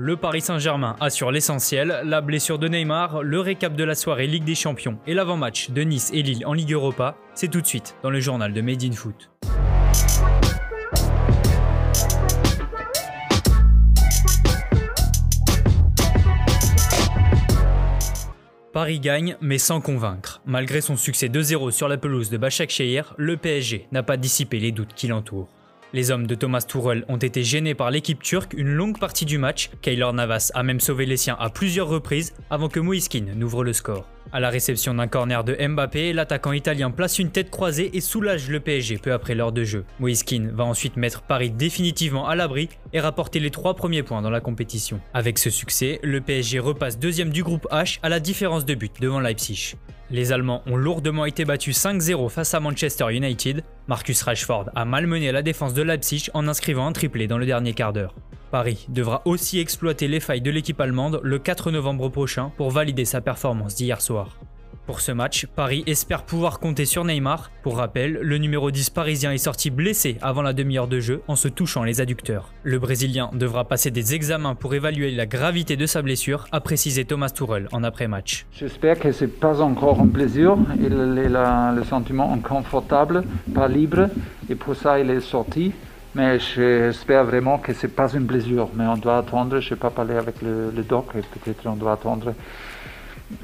Le Paris Saint-Germain assure l'essentiel, la blessure de Neymar, le récap de la soirée Ligue des Champions et l'avant-match de Nice et Lille en Ligue Europa, c'est tout de suite dans le journal de Made in Foot. Paris gagne, mais sans convaincre. Malgré son succès 2-0 sur la pelouse de Bachak Shehir, le PSG n'a pas dissipé les doutes qui l'entourent. Les hommes de Thomas Tuchel ont été gênés par l'équipe turque une longue partie du match. Kaylor Navas a même sauvé les siens à plusieurs reprises avant que Moiskin n'ouvre le score. À la réception d'un corner de Mbappé, l'attaquant italien place une tête croisée et soulage le PSG peu après l'heure de jeu. Moiskin va ensuite mettre Paris définitivement à l'abri et rapporter les trois premiers points dans la compétition. Avec ce succès, le PSG repasse deuxième du groupe H à la différence de but devant Leipzig. Les Allemands ont lourdement été battus 5-0 face à Manchester United. Marcus Rashford a malmené la défense de Leipzig en inscrivant un triplé dans le dernier quart d'heure. Paris devra aussi exploiter les failles de l'équipe allemande le 4 novembre prochain pour valider sa performance d'hier soir. Pour ce match, Paris espère pouvoir compter sur Neymar. Pour rappel, le numéro 10 parisien est sorti blessé avant la demi-heure de jeu en se touchant les adducteurs. Le Brésilien devra passer des examens pour évaluer la gravité de sa blessure, a précisé Thomas Tuchel en après-match. J'espère que ce n'est pas encore un plaisir. Il a le sentiment inconfortable, pas libre, et pour ça il est sorti. Mais j'espère vraiment que ce n'est pas une blessure. Mais on doit attendre, je ne sais pas parler avec le, le doc, peut-être on doit attendre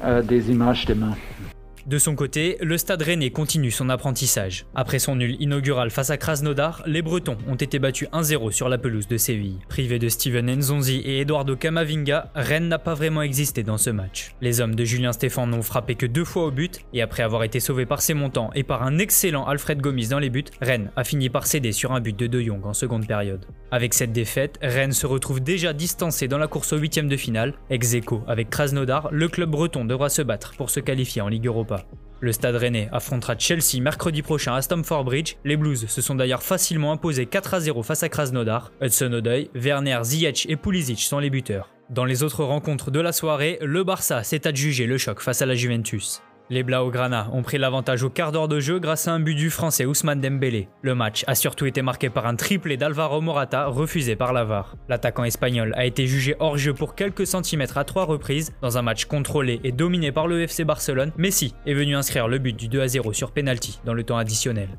euh, des images demain. De son côté, le Stade Rennais continue son apprentissage. Après son nul inaugural face à Krasnodar, les Bretons ont été battus 1-0 sur la pelouse de Séville. Privé de Steven Nzonzi et Eduardo Camavinga, Rennes n'a pas vraiment existé dans ce match. Les hommes de Julien Stéphan n'ont frappé que deux fois au but, et après avoir été sauvés par ses montants et par un excellent Alfred Gomis dans les buts, Rennes a fini par céder sur un but de De Jong en seconde période. Avec cette défaite, Rennes se retrouve déjà distancé dans la course au huitième de finale. Ex aequo avec Krasnodar, le club breton devra se battre pour se qualifier en Ligue Europa. Le Stade Rennais affrontera Chelsea mercredi prochain à Stamford Bridge. Les Blues se sont d'ailleurs facilement imposés 4 à 0 face à Krasnodar. Hudson Odoi, Werner, Ziyech et Pulisic sont les buteurs. Dans les autres rencontres de la soirée, le Barça s'est adjugé le choc face à la Juventus. Les Blaugrana ont pris l'avantage au quart d'heure de jeu grâce à un but du français Ousmane Dembélé. Le match a surtout été marqué par un triplé d'Alvaro Morata refusé par l'Avar. L'attaquant espagnol a été jugé hors jeu pour quelques centimètres à trois reprises dans un match contrôlé et dominé par le FC Barcelone. Messi est venu inscrire le but du 2 à 0 sur penalty dans le temps additionnel.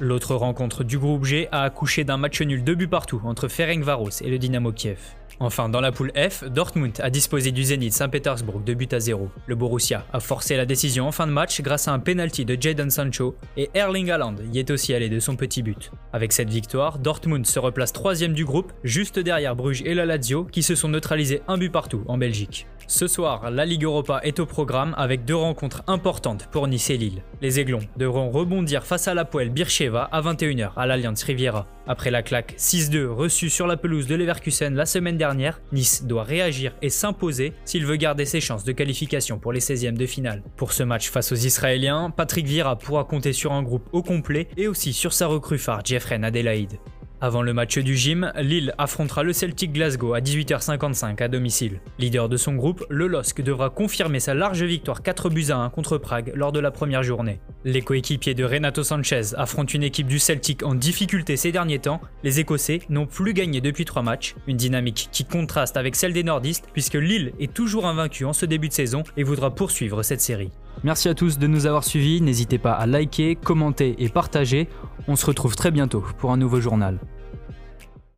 L'autre rencontre du groupe G a accouché d'un match nul de buts partout entre Ferencvaros et le Dynamo Kiev. Enfin, dans la poule F, Dortmund a disposé du Zénith Saint-Pétersbourg de but à 0. Le Borussia a forcé la décision en fin de match grâce à un penalty de Jadon Sancho et Erling Haaland y est aussi allé de son petit but. Avec cette victoire, Dortmund se replace troisième du groupe, juste derrière Bruges et la Lazio qui se sont neutralisés un but partout en Belgique. Ce soir, la Ligue Europa est au programme avec deux rencontres importantes pour Nice et Lille. Les Aiglons devront rebondir face à la poêle Bircheva à 21h à l'Alliance Riviera. Après la claque 6-2 reçue sur la pelouse de Leverkusen la semaine dernière, Nice doit réagir et s'imposer s'il veut garder ses chances de qualification pour les 16e de finale. Pour ce match face aux Israéliens, Patrick Vieira pourra compter sur un groupe au complet et aussi sur sa recrue phare Jeffrey Adelaide. Avant le match du gym, Lille affrontera le Celtic Glasgow à 18h55 à domicile. Leader de son groupe, le LOSC devra confirmer sa large victoire 4 buts à 1 contre Prague lors de la première journée. Les coéquipiers de Renato Sanchez affrontent une équipe du Celtic en difficulté ces derniers temps. Les Écossais n'ont plus gagné depuis 3 matchs, une dynamique qui contraste avec celle des nordistes puisque Lille est toujours invaincu en ce début de saison et voudra poursuivre cette série. Merci à tous de nous avoir suivis, n'hésitez pas à liker, commenter et partager. On se retrouve très bientôt pour un nouveau journal.